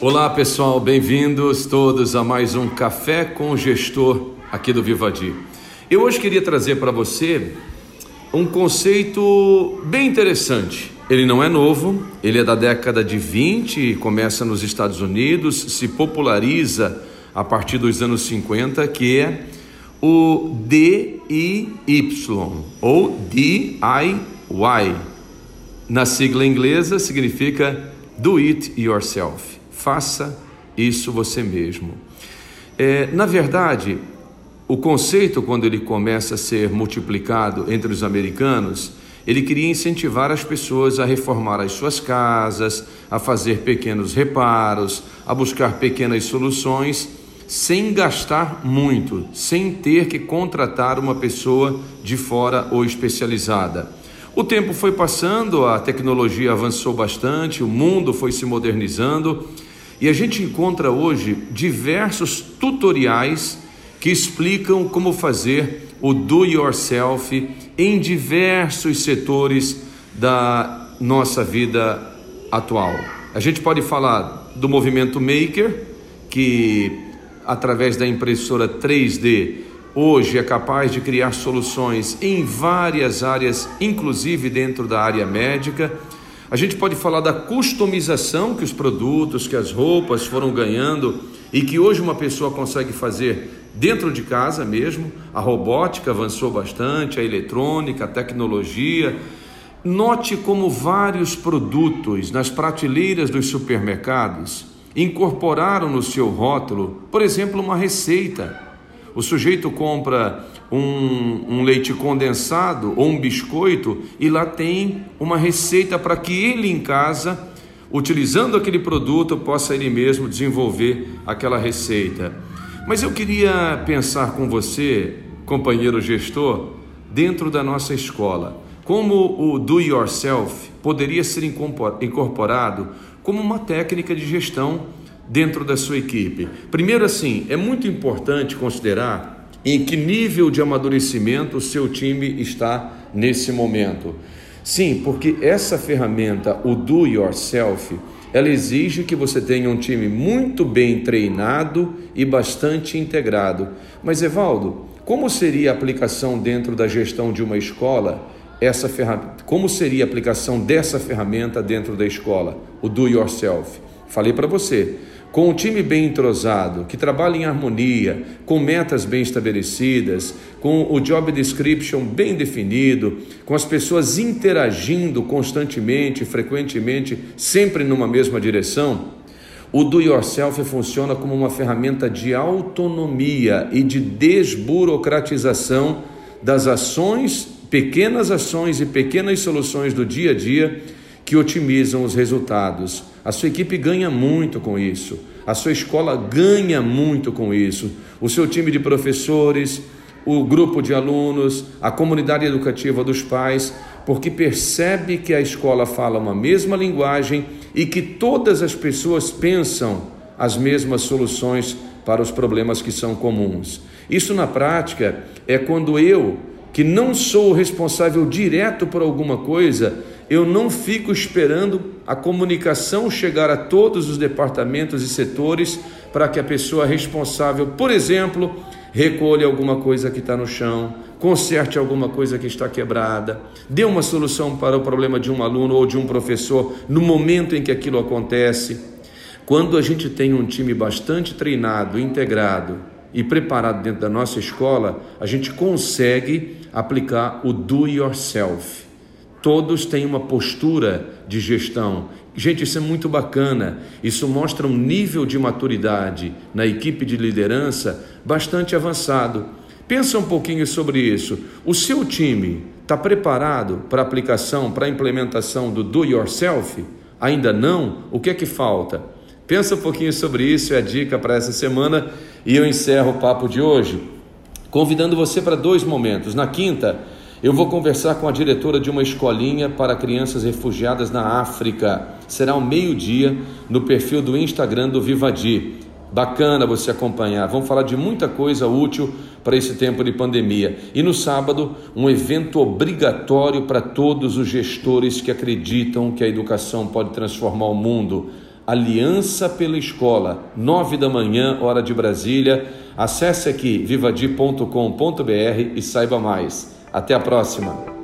Olá pessoal, bem-vindos todos a mais um Café com o Gestor aqui do Vivadi. Eu hoje queria trazer para você um conceito bem interessante. Ele não é novo, ele é da década de 20, começa nos Estados Unidos, se populariza a partir dos anos 50, que é o DIY ou DIY. Na sigla inglesa significa Do It Yourself. Faça isso você mesmo. É, na verdade, o conceito, quando ele começa a ser multiplicado entre os americanos, ele queria incentivar as pessoas a reformar as suas casas, a fazer pequenos reparos, a buscar pequenas soluções, sem gastar muito, sem ter que contratar uma pessoa de fora ou especializada. O tempo foi passando, a tecnologia avançou bastante, o mundo foi se modernizando e a gente encontra hoje diversos tutoriais que explicam como fazer o do yourself em diversos setores da nossa vida atual. A gente pode falar do movimento maker, que através da impressora 3D hoje é capaz de criar soluções em várias áreas, inclusive dentro da área médica. A gente pode falar da customização que os produtos, que as roupas foram ganhando e que hoje uma pessoa consegue fazer dentro de casa mesmo. A robótica avançou bastante, a eletrônica, a tecnologia. Note como vários produtos nas prateleiras dos supermercados incorporaram no seu rótulo, por exemplo, uma receita. O sujeito compra um, um, leite condensado ou um biscoito e lá tem uma receita para que ele em casa, utilizando aquele produto, possa ele mesmo desenvolver aquela receita. Mas eu queria pensar com você, companheiro gestor, dentro da nossa escola, como o do yourself poderia ser incorporado como uma técnica de gestão dentro da sua equipe. Primeiro assim, é muito importante considerar em que nível de amadurecimento o seu time está nesse momento. Sim, porque essa ferramenta, o do yourself, ela exige que você tenha um time muito bem treinado e bastante integrado. Mas Evaldo, como seria a aplicação dentro da gestão de uma escola? Essa ferramenta, como seria a aplicação dessa ferramenta dentro da escola, o do yourself? Falei para você, com um time bem entrosado, que trabalha em harmonia, com metas bem estabelecidas, com o job description bem definido, com as pessoas interagindo constantemente, frequentemente, sempre numa mesma direção, o do yourself funciona como uma ferramenta de autonomia e de desburocratização das ações, pequenas ações e pequenas soluções do dia a dia que otimizam os resultados. A sua equipe ganha muito com isso, a sua escola ganha muito com isso, o seu time de professores, o grupo de alunos, a comunidade educativa dos pais, porque percebe que a escola fala uma mesma linguagem e que todas as pessoas pensam as mesmas soluções para os problemas que são comuns. Isso na prática é quando eu, que não sou responsável direto por alguma coisa, eu não fico esperando a comunicação chegar a todos os departamentos e setores para que a pessoa responsável, por exemplo, recolha alguma coisa que está no chão, conserte alguma coisa que está quebrada, dê uma solução para o problema de um aluno ou de um professor no momento em que aquilo acontece. Quando a gente tem um time bastante treinado, integrado e preparado dentro da nossa escola, a gente consegue aplicar o do yourself Todos têm uma postura de gestão. Gente, isso é muito bacana. Isso mostra um nível de maturidade na equipe de liderança bastante avançado. Pensa um pouquinho sobre isso. O seu time está preparado para a aplicação, para a implementação do do yourself? Ainda não? O que é que falta? Pensa um pouquinho sobre isso, é a dica para essa semana e eu encerro o papo de hoje convidando você para dois momentos. Na quinta, eu vou conversar com a diretora de uma escolinha para crianças refugiadas na África. Será ao meio-dia no perfil do Instagram do Vivadi. Bacana você acompanhar. Vamos falar de muita coisa útil para esse tempo de pandemia. E no sábado, um evento obrigatório para todos os gestores que acreditam que a educação pode transformar o mundo. Aliança pela Escola, nove da manhã, hora de Brasília. Acesse aqui vivadi.com.br e saiba mais. Até a próxima!